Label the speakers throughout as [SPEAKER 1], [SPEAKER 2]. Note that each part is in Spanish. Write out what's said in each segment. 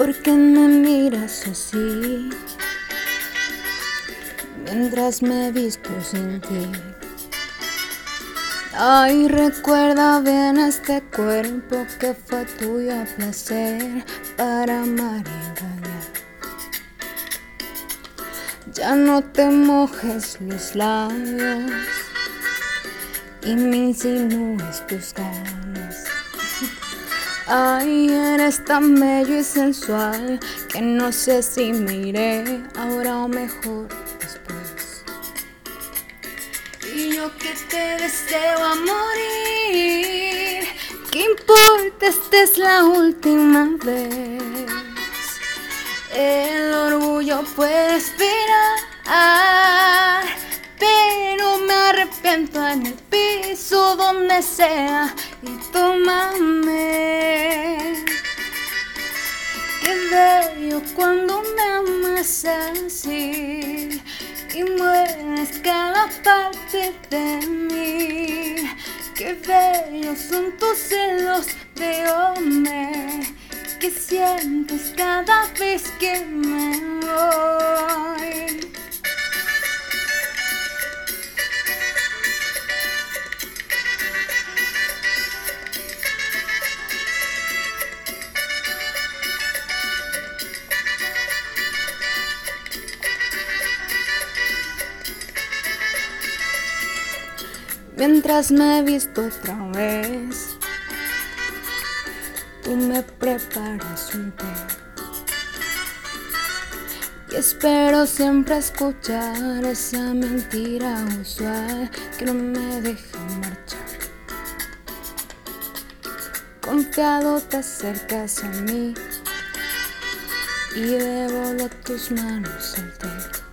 [SPEAKER 1] ¿Por qué me miras así? Mientras me visto sin ti. Ay, recuerda bien este cuerpo que fue tuyo a placer para amar y engañar. Ya no te mojes los labios y me insinúes tus ganas. Ay, eres tan bello y sensual que no sé si me iré ahora o mejor después. Y yo que te deseo a morir, ¿qué importa? Esta es la última vez. El orgullo puede esperar, arrepiento en el piso donde sea y tómame. Qué bello cuando me amas así y mueres cada parte de mí. Qué bellos son tus celos de hombre que sientes cada vez que me voy. Mientras me visto otra vez, tú me preparas un té. Y espero siempre escuchar esa mentira usual que no me deja marchar. Confiado te acercas a mí y devoro tus manos al té.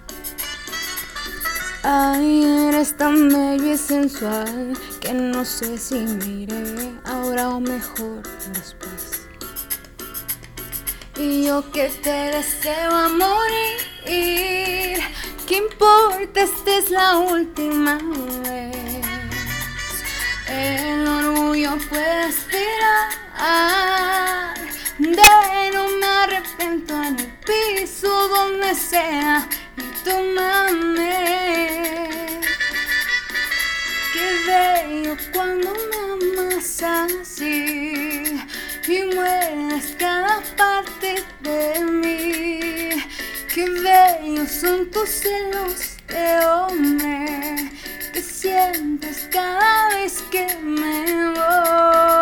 [SPEAKER 1] Ay, eres tan bello y sensual que no sé si me iré ahora o mejor después. Y yo que te deseo a morir, ¿qué importa? Esta es la última vez. El orgullo puede esperar, de no me arrepiento en el piso donde sea tómame. Qué bello cuando me amas así y mueres cada parte de mí. Qué bellos son tus celos de hombre que sientes cada vez que me voy.